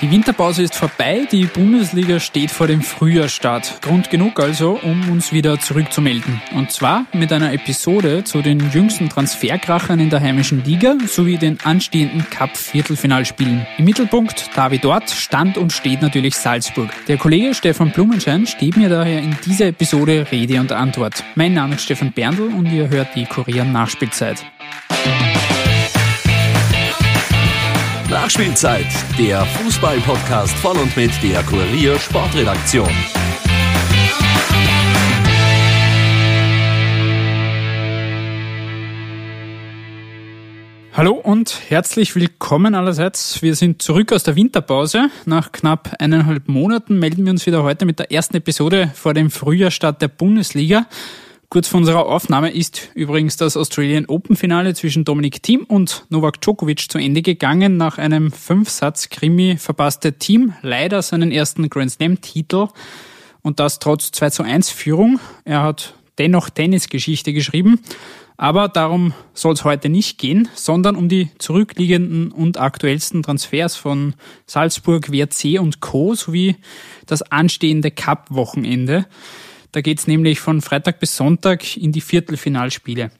Die Winterpause ist vorbei, die Bundesliga steht vor dem Frühjahrstart. Grund genug also, um uns wieder zurückzumelden. Und zwar mit einer Episode zu den jüngsten Transferkrachern in der heimischen Liga sowie den anstehenden Cup-Viertelfinalspielen. Im Mittelpunkt, da wie dort, stand und steht natürlich Salzburg. Der Kollege Stefan Blumenschein steht mir daher in dieser Episode Rede und Antwort. Mein Name ist Stefan Berndl und ihr hört die Kurier Nachspielzeit. Nachspielzeit, der Fußball-Podcast von und mit der Kurier Sportredaktion. Hallo und herzlich willkommen allerseits. Wir sind zurück aus der Winterpause. Nach knapp eineinhalb Monaten melden wir uns wieder heute mit der ersten Episode vor dem Frühjahrstart der Bundesliga. Kurz vor unserer Aufnahme ist übrigens das Australian Open Finale zwischen Dominik Thiem und Novak Djokovic zu Ende gegangen. Nach einem Fünfsatz-Krimi verpasste Thiem leider seinen ersten Grand Slam-Titel und das trotz 2 zu 1 Führung. Er hat dennoch Tennisgeschichte geschrieben. Aber darum soll es heute nicht gehen, sondern um die zurückliegenden und aktuellsten Transfers von Salzburg, WRC und Co. sowie das anstehende Cup-Wochenende. Da geht's nämlich von Freitag bis Sonntag in die Viertelfinalspiele.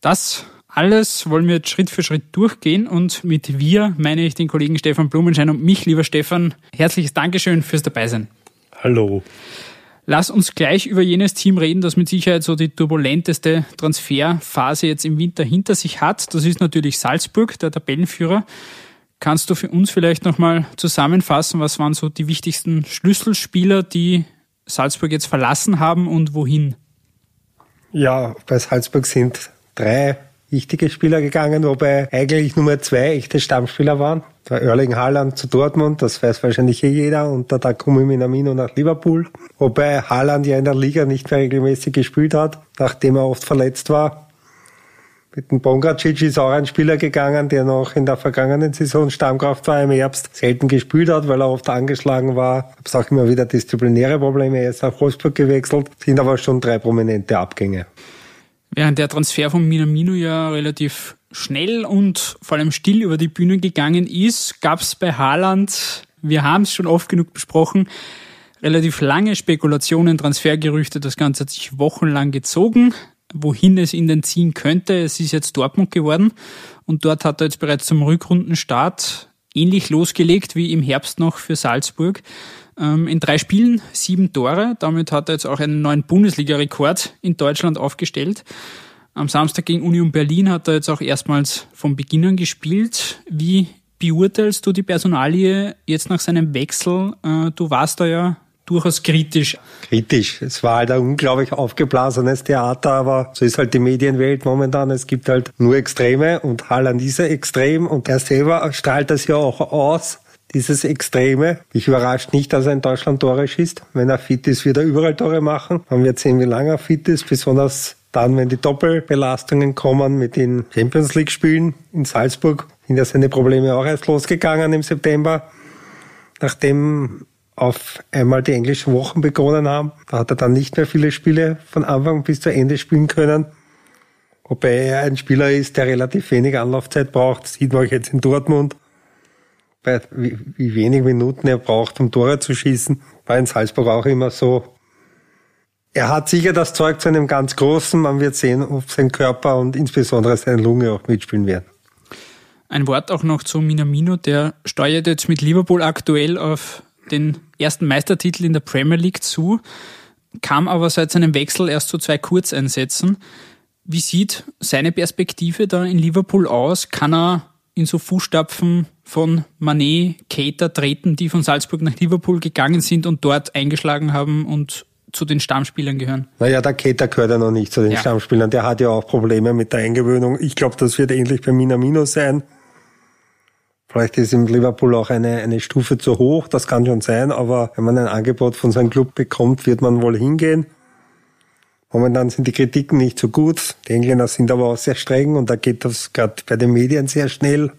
Das alles wollen wir jetzt Schritt für Schritt durchgehen und mit wir meine ich den Kollegen Stefan Blumenschein und mich, lieber Stefan. Herzliches Dankeschön fürs Dabeisein. Hallo. Lass uns gleich über jenes Team reden, das mit Sicherheit so die turbulenteste Transferphase jetzt im Winter hinter sich hat. Das ist natürlich Salzburg, der Tabellenführer. Kannst du für uns vielleicht nochmal zusammenfassen, was waren so die wichtigsten Schlüsselspieler, die Salzburg jetzt verlassen haben und wohin? Ja, bei Salzburg sind drei wichtige Spieler gegangen, wobei eigentlich nur zwei echte Stammspieler waren. Der Erling Haaland zu Dortmund, das weiß wahrscheinlich eh jeder, und der Takumi Minamino nach Liverpool. Wobei Haaland ja in der Liga nicht mehr regelmäßig gespielt hat, nachdem er oft verletzt war. Mit dem Bongacic ist auch ein Spieler gegangen, der noch in der vergangenen Saison Stammkraft war im Herbst, selten gespielt hat, weil er oft angeschlagen war. Hab's auch immer wieder disziplinäre Probleme. Er ist nach Wolfsburg gewechselt, sind aber schon drei prominente Abgänge. Während der Transfer von Minamino ja relativ schnell und vor allem still über die Bühne gegangen ist, gab's bei Haaland, wir haben es schon oft genug besprochen, relativ lange Spekulationen, Transfergerüchte. Das Ganze hat sich wochenlang gezogen wohin es ihn denn ziehen könnte. Es ist jetzt Dortmund geworden und dort hat er jetzt bereits zum Rückrundenstart ähnlich losgelegt wie im Herbst noch für Salzburg. Ähm, in drei Spielen sieben Tore. Damit hat er jetzt auch einen neuen Bundesliga-Rekord in Deutschland aufgestellt. Am Samstag gegen Union Berlin hat er jetzt auch erstmals vom Beginn an gespielt. Wie beurteilst du die Personalie jetzt nach seinem Wechsel? Äh, du warst da ja durchaus kritisch. Kritisch. Es war halt ein unglaublich aufgeblasenes Theater, aber so ist halt die Medienwelt momentan. Es gibt halt nur Extreme und Haaland ist extrem und er selber strahlt das ja auch aus dieses Extreme. Ich überrascht nicht, dass er in Deutschland Tore schießt. Wenn er fit ist, wird er überall Tore machen. Man wird sehen, wie lange er fit ist, besonders dann, wenn die Doppelbelastungen kommen mit den Champions League Spielen in Salzburg. Sind ja seine Probleme auch erst losgegangen im September, nachdem auf einmal die englischen Wochen begonnen haben. Da hat er dann nicht mehr viele Spiele von Anfang bis zu Ende spielen können. Wobei er ein Spieler ist, der relativ wenig Anlaufzeit braucht. Das sieht man auch jetzt in Dortmund. Bei wie, wie wenig Minuten er braucht, um Tore zu schießen, war in Salzburg auch immer so. Er hat sicher das Zeug zu einem ganz großen. Man wird sehen, ob sein Körper und insbesondere seine Lunge auch mitspielen werden. Ein Wort auch noch zu Minamino, der steuert jetzt mit Liverpool aktuell auf den ersten Meistertitel in der Premier League zu, kam aber seit seinem Wechsel erst zu zwei Kurzeinsätzen. Wie sieht seine Perspektive da in Liverpool aus? Kann er in so Fußstapfen von Manet, Cater treten, die von Salzburg nach Liverpool gegangen sind und dort eingeschlagen haben und zu den Stammspielern gehören? Naja, der Cater gehört ja noch nicht zu den ja. Stammspielern. Der hat ja auch Probleme mit der Eingewöhnung. Ich glaube, das wird ähnlich bei Minamino sein. Vielleicht ist im Liverpool auch eine, eine Stufe zu hoch, das kann schon sein, aber wenn man ein Angebot von seinem Club bekommt, wird man wohl hingehen. Momentan sind die Kritiken nicht so gut. Die Engländer sind aber auch sehr streng und da geht das gerade bei den Medien sehr schnell.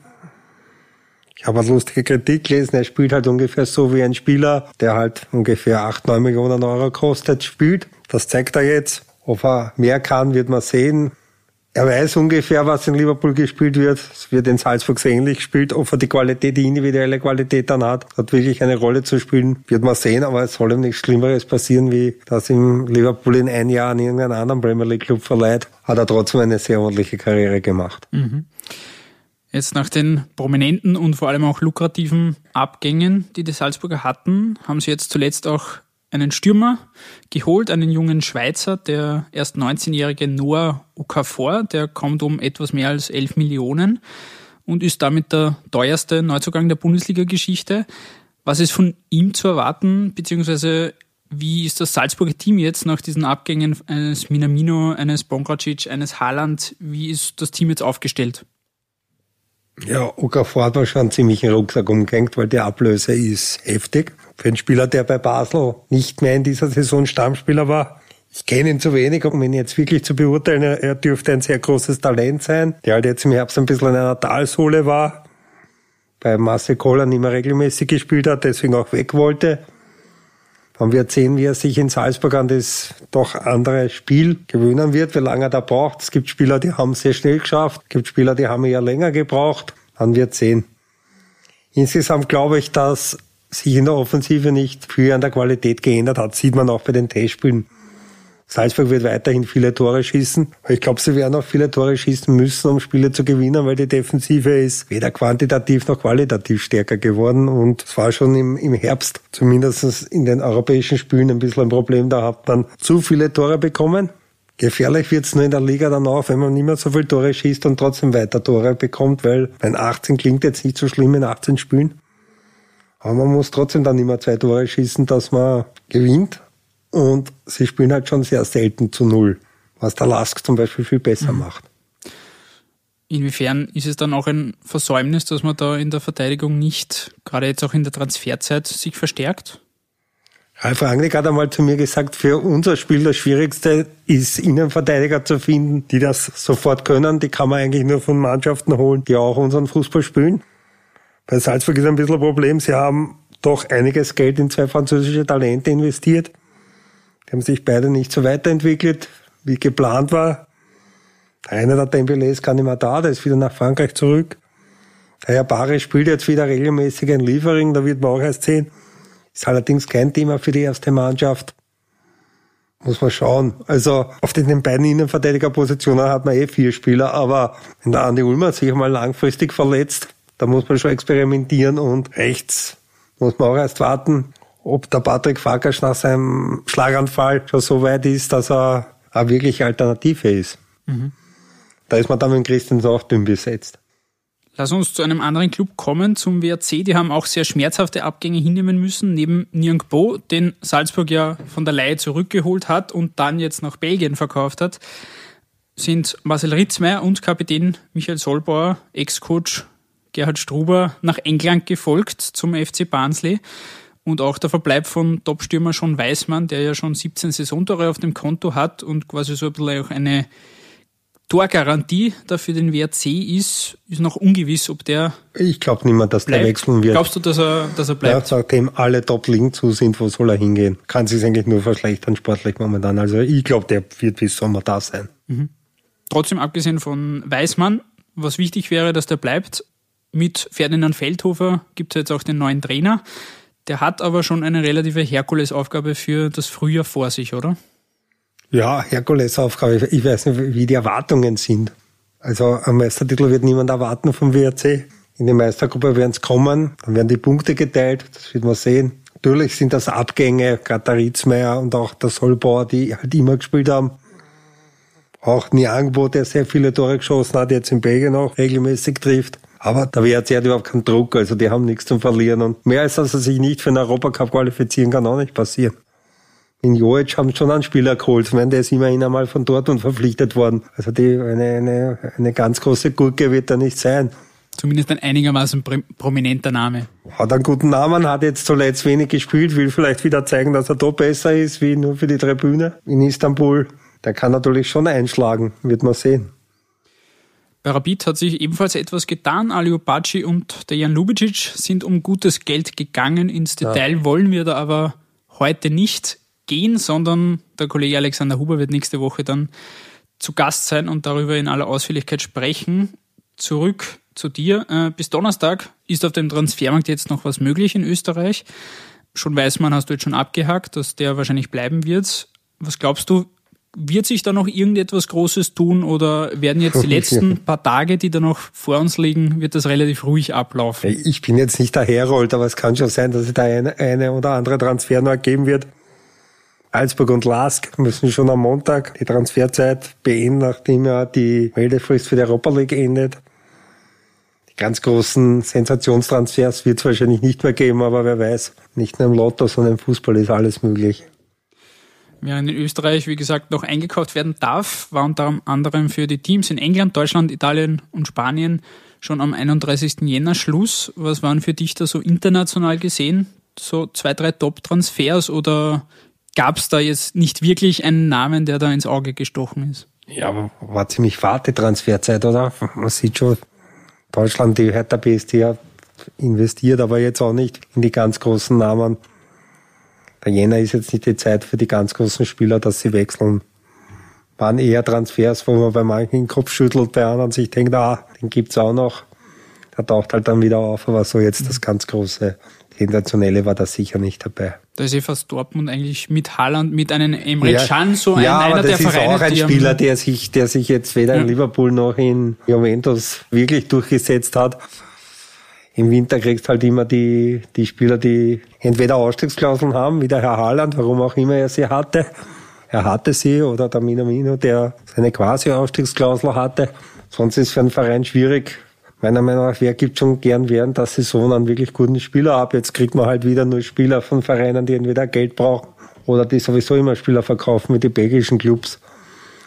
Ich habe eine lustige Kritik gelesen, er spielt halt ungefähr so wie ein Spieler, der halt ungefähr 8, 9 Millionen Euro kostet, spielt. Das zeigt er jetzt. Ob er mehr kann, wird man sehen. Er weiß ungefähr, was in Liverpool gespielt wird. Es wird in Salzburg sehr ähnlich gespielt. Ob er die Qualität, die individuelle Qualität dann hat, hat wirklich eine Rolle zu spielen, wird man sehen. Aber es soll ihm nichts Schlimmeres passieren, wie dass ihm Liverpool in ein Jahr an irgendeinen anderen Premier League Club verleiht. Hat er trotzdem eine sehr ordentliche Karriere gemacht. Mhm. Jetzt nach den prominenten und vor allem auch lukrativen Abgängen, die die Salzburger hatten, haben sie jetzt zuletzt auch einen Stürmer geholt, einen jungen Schweizer, der erst 19-jährige Noah Okafor, der kommt um etwas mehr als 11 Millionen und ist damit der teuerste Neuzugang der Bundesliga-Geschichte. Was ist von ihm zu erwarten, beziehungsweise wie ist das Salzburger Team jetzt nach diesen Abgängen eines Minamino, eines Bongracic, eines Haaland, wie ist das Team jetzt aufgestellt? Ja, Okafor hat man schon einen Rucksack umgehängt, weil die Ablöse ist heftig. Für einen Spieler, der bei Basel nicht mehr in dieser Saison Stammspieler war, ich kenne ihn zu wenig, um ihn jetzt wirklich zu beurteilen. Er dürfte ein sehr großes Talent sein, der halt jetzt im Herbst ein bisschen in einer Talsohle war, bei Marcel Kohler nicht mehr regelmäßig gespielt hat, deswegen auch weg wollte. Dann wird sehen, wie er sich in Salzburg an das doch andere Spiel gewöhnen wird, wie lange er da braucht. Es gibt Spieler, die haben es sehr schnell geschafft, es gibt Spieler, die haben eher länger gebraucht. Dann wird sehen. Insgesamt glaube ich, dass sich in der Offensive nicht viel an der Qualität geändert hat. Sieht man auch bei den Testspielen. Salzburg wird weiterhin viele Tore schießen. Ich glaube, sie werden auch viele Tore schießen müssen, um Spiele zu gewinnen, weil die Defensive ist weder quantitativ noch qualitativ stärker geworden. Und es war schon im, im Herbst, zumindest in den europäischen Spielen, ein bisschen ein Problem. Da hat man zu viele Tore bekommen. Gefährlich wird's nur in der Liga dann auch, wenn man nicht mehr so viele Tore schießt und trotzdem weiter Tore bekommt, weil ein 18 klingt jetzt nicht so schlimm in 18 Spielen. Aber man muss trotzdem dann immer zwei Tore schießen, dass man gewinnt. Und sie spielen halt schon sehr selten zu Null, was der Lask zum Beispiel viel besser mhm. macht. Inwiefern ist es dann auch ein Versäumnis, dass man da in der Verteidigung nicht, gerade jetzt auch in der Transferzeit, sich verstärkt? Ralf Rangnick hat einmal zu mir gesagt, für unser Spiel das Schwierigste ist, Innenverteidiger zu finden, die das sofort können. Die kann man eigentlich nur von Mannschaften holen, die auch unseren Fußball spielen. Bei Salzburg ist ein bisschen ein Problem. Sie haben doch einiges Geld in zwei französische Talente investiert. Die haben sich beide nicht so weiterentwickelt, wie geplant war. Einer der Dembele ist gar nicht mehr da, der ist wieder nach Frankreich zurück. Der Herr Barre spielt jetzt wieder regelmäßig ein Liefering, da wird man auch erst sehen. Ist allerdings kein Thema für die erste Mannschaft. Muss man schauen. Also auf den beiden Innenverteidigerpositionen hat man eh vier Spieler, aber wenn der Andi Ulmer sich mal langfristig verletzt, da muss man schon experimentieren und rechts muss man auch erst warten, ob der Patrick Farkasch nach seinem Schlaganfall schon so weit ist, dass er eine wirkliche Alternative ist. Mhm. Da ist man dann mit Christians auch dünn besetzt. Lass uns zu einem anderen Club kommen, zum WRC. Die haben auch sehr schmerzhafte Abgänge hinnehmen müssen. Neben Bo, den Salzburg ja von der Leihe zurückgeholt hat und dann jetzt nach Belgien verkauft hat, sind Marcel Ritzmeier und Kapitän Michael Solbauer, Ex-Coach Gerhard Struber nach England gefolgt zum FC Barnsley. Und auch der Verbleib von Topstürmer Schon Weißmann, der ja schon 17 Saisontore auf dem Konto hat und quasi so ein bisschen auch eine Torgarantie dafür den WRC ist, ist noch ungewiss, ob der. Ich glaube nicht mehr, dass bleibt. der wechseln wird. Glaubst du, dass er, dass er bleibt? Ja, seitdem alle Top-Ligen zu sind, wo soll er hingehen? Kann sich eigentlich nur verschlechtern sportlich momentan. Also ich glaube, der wird bis Sommer da sein. Mhm. Trotzdem, abgesehen von Weißmann, was wichtig wäre, dass der bleibt, mit Ferdinand Feldhofer gibt es jetzt auch den neuen Trainer. Der hat aber schon eine relative Herkulesaufgabe für das Frühjahr vor sich, oder? Ja, Herkulesaufgabe. Ich weiß nicht, wie die Erwartungen sind. Also am Meistertitel wird niemand erwarten vom WRC. In die Meistergruppe werden es kommen, dann werden die Punkte geteilt, das wird man sehen. Natürlich sind das Abgänge, gerade der Ritzmeier und auch der Solbauer, die halt immer gespielt haben. Auch Niangbo, der sehr viele Tore geschossen hat, jetzt in Belgien auch regelmäßig trifft. Aber der WRC hat überhaupt keinen Druck, also die haben nichts zum Verlieren. Und mehr als dass er sich nicht für den Europacup qualifizieren kann, auch nicht passieren. In Joic haben schon einen Spieler geholt. Ich meine, der ist immerhin einmal von Dortmund verpflichtet worden. Also die, eine, eine, eine ganz große Gurke wird er nicht sein. Zumindest ein einigermaßen prominenter Name. Hat einen guten Namen, hat jetzt zuletzt wenig gespielt, will vielleicht wieder zeigen, dass er da besser ist, wie nur für die Tribüne in Istanbul. Der kann natürlich schon einschlagen, wird man sehen. Bei Rapid hat sich ebenfalls etwas getan. Alio Bacci und Dejan Lubicic sind um gutes Geld gegangen. Ins Detail ja. wollen wir da aber heute nicht gehen, sondern der Kollege Alexander Huber wird nächste Woche dann zu Gast sein und darüber in aller Ausführlichkeit sprechen. Zurück zu dir. Äh, bis Donnerstag ist auf dem Transfermarkt jetzt noch was möglich in Österreich. Schon weiß man, hast du jetzt schon abgehakt, dass der wahrscheinlich bleiben wird. Was glaubst du, wird sich da noch irgendetwas Großes tun oder werden jetzt die letzten paar Tage, die da noch vor uns liegen, wird das relativ ruhig ablaufen? Ich bin jetzt nicht der Herold, aber es kann schon sein, dass es da eine, eine oder andere Transfer noch geben wird. Salzburg und Lask müssen schon am Montag die Transferzeit beenden, nachdem ja die Meldefrist für die Europa League endet. Die ganz großen Sensationstransfers wird es wahrscheinlich nicht mehr geben, aber wer weiß, nicht nur im Lotto, sondern im Fußball ist alles möglich. Während in Österreich, wie gesagt, noch eingekauft werden darf, war unter anderem für die Teams in England, Deutschland, Italien und Spanien schon am 31. Jänner Schluss. Was waren für dich da so international gesehen? So zwei, drei Top-Transfers oder gab es da jetzt nicht wirklich einen Namen, der da ins Auge gestochen ist? Ja, war ziemlich fade Transferzeit, oder? Man sieht schon, Deutschland, die Hertha BST investiert, aber jetzt auch nicht in die ganz großen Namen. Der Jänner ist jetzt nicht die Zeit für die ganz großen Spieler, dass sie wechseln. Waren eher Transfers, wo man bei manchen den Kopf schüttelt, bei anderen sich denkt, ah, den gibt's auch noch. Der taucht halt dann wieder auf, aber so jetzt das ganz große Sensationelle war da sicher nicht dabei. Da ist ja fast Dortmund eigentlich mit Haaland, mit einem Emre ja, Can so ein, ja, einer aber das der ist Vereine, auch ein Spieler, der sich, der sich jetzt weder ja. in Liverpool noch in Juventus wirklich durchgesetzt hat im Winter kriegst halt immer die, die Spieler, die entweder Ausstiegsklauseln haben, wie der Herr Haaland, warum auch immer er sie hatte. Er hatte sie, oder der Minamino, der seine quasi Ausstiegsklausel hatte. Sonst ist für einen Verein schwierig. Meiner Meinung nach, wer gibt schon gern während der Saison einen wirklich guten Spieler ab? Jetzt kriegt man halt wieder nur Spieler von Vereinen, die entweder Geld brauchen oder die sowieso immer Spieler verkaufen wie die belgischen Clubs.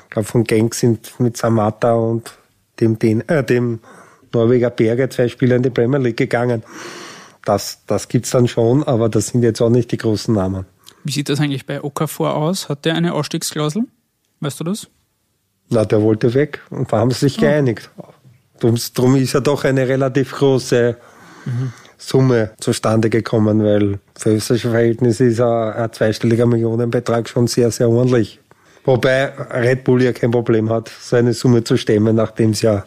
Ich glaube, von Genk sind mit Samata und dem, den, äh, dem Norweger Berge, zwei Spieler in die Premier League gegangen. Das, das gibt's dann schon, aber das sind jetzt auch nicht die großen Namen. Wie sieht das eigentlich bei Okafor aus? Hat der eine Ausstiegsklausel? Weißt du das? Na, der wollte weg und da haben sie sich oh. geeinigt. Drum, drum ist ja doch eine relativ große mhm. Summe zustande gekommen, weil für österreichische Verhältnisse ist ein, ein zweistelliger Millionenbetrag schon sehr, sehr ordentlich. Wobei Red Bull ja kein Problem hat, so eine Summe zu stemmen, nachdem es ja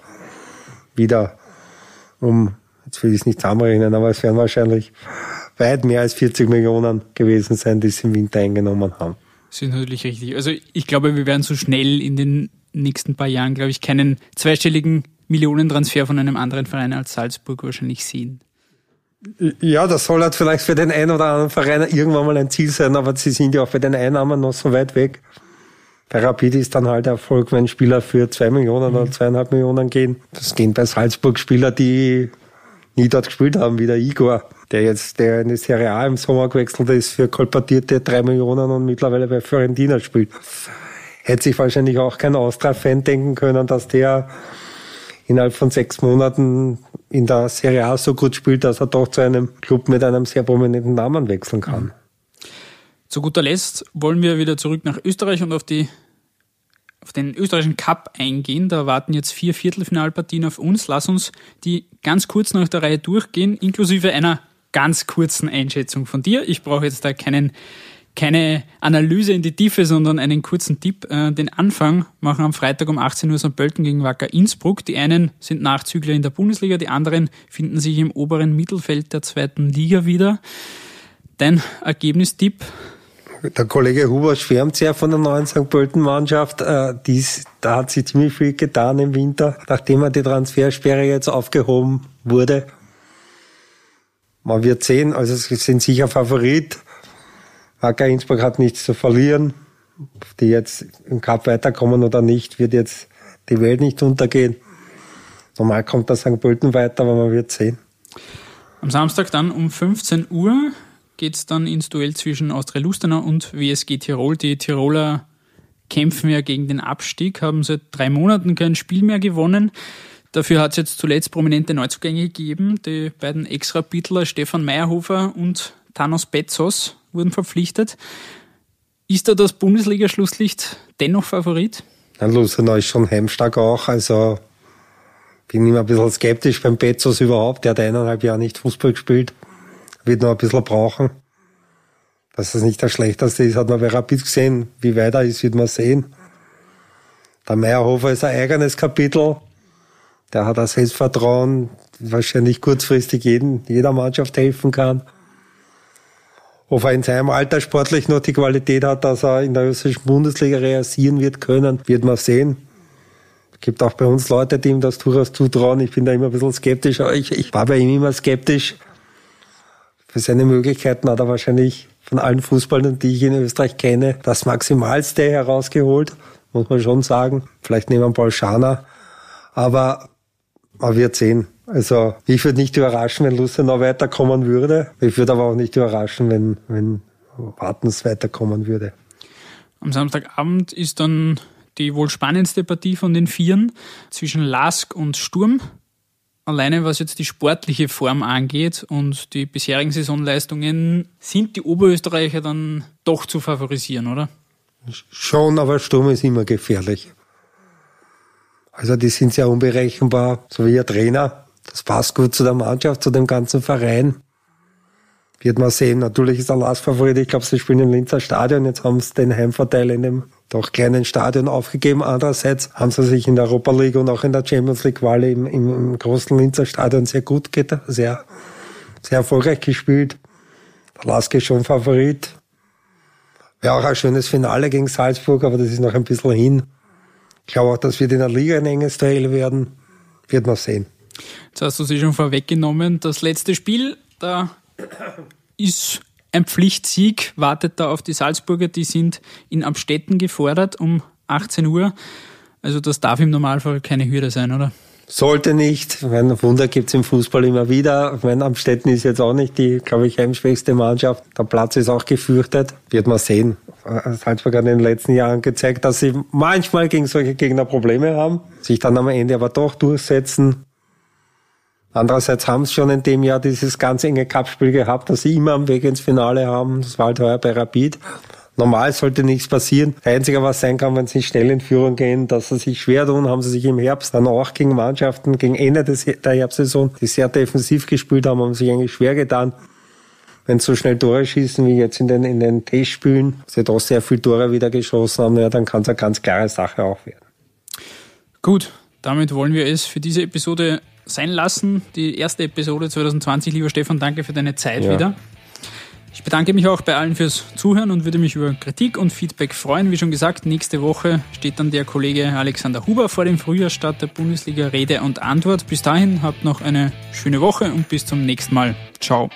wieder um, jetzt will ich es nicht zusammenrechnen, aber es werden wahrscheinlich weit mehr als 40 Millionen gewesen sein, die sie im Winter eingenommen haben. Das ist natürlich richtig. Also ich glaube, wir werden so schnell in den nächsten paar Jahren, glaube ich, keinen zweistelligen Millionentransfer von einem anderen Verein als Salzburg wahrscheinlich sehen. Ja, das soll halt vielleicht für den einen oder anderen Verein irgendwann mal ein Ziel sein, aber sie sind ja auch für den Einnahmen noch so weit weg. Bei Rapid ist dann halt Erfolg, wenn Spieler für zwei Millionen oder mhm. zweieinhalb Millionen gehen. Das gehen bei Salzburg Spieler, die nie dort gespielt haben, wie der Igor, der jetzt, der in die Serie A im Sommer gewechselt ist für kolportierte drei Millionen und mittlerweile bei Fiorentina spielt. Hätte sich wahrscheinlich auch kein Austria-Fan denken können, dass der innerhalb von sechs Monaten in der Serie A so gut spielt, dass er doch zu einem Club mit einem sehr prominenten Namen wechseln kann. Zu guter Letzt wollen wir wieder zurück nach Österreich und auf die auf den österreichischen Cup eingehen. Da warten jetzt vier Viertelfinalpartien auf uns. Lass uns die ganz kurz nach der Reihe durchgehen, inklusive einer ganz kurzen Einschätzung von dir. Ich brauche jetzt da keinen, keine Analyse in die Tiefe, sondern einen kurzen Tipp. Äh, den Anfang machen am Freitag um 18 Uhr St. Pölten gegen Wacker Innsbruck. Die einen sind Nachzügler in der Bundesliga, die anderen finden sich im oberen Mittelfeld der zweiten Liga wieder. Dein Ergebnistipp der Kollege Huber schwärmt sehr von der neuen St. Pölten-Mannschaft. Äh, dies, da hat sie ziemlich viel getan im Winter, nachdem er die Transfersperre jetzt aufgehoben wurde. Man wird sehen, also sie sind sicher Favorit. Wacker Innsbruck hat nichts zu verlieren. Ob die jetzt im Cup weiterkommen oder nicht, wird jetzt die Welt nicht untergehen. Normal kommt der St. Pölten weiter, aber man wird sehen. Am Samstag dann um 15 Uhr geht es dann ins Duell zwischen Austria Lustenau und WSG Tirol. Die Tiroler kämpfen ja gegen den Abstieg, haben seit drei Monaten kein Spiel mehr gewonnen. Dafür hat es jetzt zuletzt prominente Neuzugänge gegeben. Die beiden Ex-Rapidler Stefan Meyerhofer und Thanos Betzos wurden verpflichtet. Ist da das Bundesliga-Schlusslicht dennoch Favorit? Ja, Lustenau ist schon heimstark auch. Also Bin immer ein bisschen skeptisch beim Bezos überhaupt. Der hat eineinhalb Jahre nicht Fußball gespielt. Wird noch ein bisschen brauchen. Dass das nicht das Schlechteste ist, hat man bei Rapid gesehen. Wie weit er ist, wird man sehen. Der Meyerhofer ist ein eigenes Kapitel. Der hat ein Selbstvertrauen, wahrscheinlich kurzfristig jeden, jeder Mannschaft helfen kann. Ob er in seinem Alter sportlich noch die Qualität hat, dass er in der österreichischen Bundesliga realisieren wird können, wird man sehen. Es gibt auch bei uns Leute, die ihm das durchaus zutrauen. Ich bin da immer ein bisschen skeptisch, ich, ich war bei ihm immer skeptisch. Für seine Möglichkeiten hat er wahrscheinlich von allen Fußballern, die ich in Österreich kenne, das Maximalste herausgeholt, muss man schon sagen. Vielleicht nehmen wir Paul Schaner. Aber man wird sehen. Also ich würde nicht überraschen, wenn Lustenau weiterkommen würde. Ich würde aber auch nicht überraschen, wenn, wenn Wartens weiterkommen würde. Am Samstagabend ist dann die wohl spannendste Partie von den Vieren zwischen Lask und Sturm. Alleine was jetzt die sportliche Form angeht und die bisherigen Saisonleistungen, sind die Oberösterreicher dann doch zu favorisieren, oder? Schon, aber Sturm ist immer gefährlich. Also die sind sehr unberechenbar, so wie ihr Trainer. Das passt gut zu der Mannschaft, zu dem ganzen Verein. Wird man sehen. Natürlich ist der Last Favorit. Ich glaube, sie spielen im Linzer Stadion. Jetzt haben sie den Heimvorteil in dem doch kleinen Stadion aufgegeben. Andererseits haben sie sich in der Europa League und auch in der Champions League Quali im, im, großen Linzer Stadion sehr gut, sehr, sehr erfolgreich gespielt. Der Lask ist schon Favorit. Wäre auch ein schönes Finale gegen Salzburg, aber das ist noch ein bisschen hin. Ich glaube auch, dass wir in der Liga ein enges Duell werden. Wird man sehen. Jetzt hast du sie schon vorweggenommen. Das letzte Spiel, da ist ein Pflichtsieg, wartet da auf die Salzburger. Die sind in Amstetten gefordert um 18 Uhr. Also das darf im Normalfall keine Hürde sein, oder? Sollte nicht. Mein Wunder gibt's im Fußball immer wieder. Ich meine, Amstetten ist jetzt auch nicht die, glaube ich, heimschwächste Mannschaft. Der Platz ist auch gefürchtet. Wird man sehen. Salzburg hat in den letzten Jahren gezeigt, dass sie manchmal gegen solche Gegner Probleme haben, sich dann am Ende aber doch durchsetzen. Andererseits haben sie schon in dem Jahr dieses ganz enge Cup-Spiel gehabt, dass sie immer am Weg ins Finale haben. Das war halt heuer bei Rapid. Normal sollte nichts passieren. Das Einzige, was sein kann, wenn sie schnell in Führung gehen, dass sie sich schwer tun, haben sie sich im Herbst dann auch gegen Mannschaften, gegen Ende des, der Herbstsaison, die sehr defensiv gespielt haben, haben sich eigentlich schwer getan. Wenn sie so schnell Tore schießen wie jetzt in den, in den Testspielen, sie doch sehr viele Tore wieder geschossen haben, ja, dann kann es eine ganz klare Sache auch werden. Gut, damit wollen wir es für diese Episode sein lassen. Die erste Episode 2020. Lieber Stefan, danke für deine Zeit ja. wieder. Ich bedanke mich auch bei allen fürs Zuhören und würde mich über Kritik und Feedback freuen. Wie schon gesagt, nächste Woche steht dann der Kollege Alexander Huber vor dem Frühjahrstart der Bundesliga Rede und Antwort. Bis dahin habt noch eine schöne Woche und bis zum nächsten Mal. Ciao.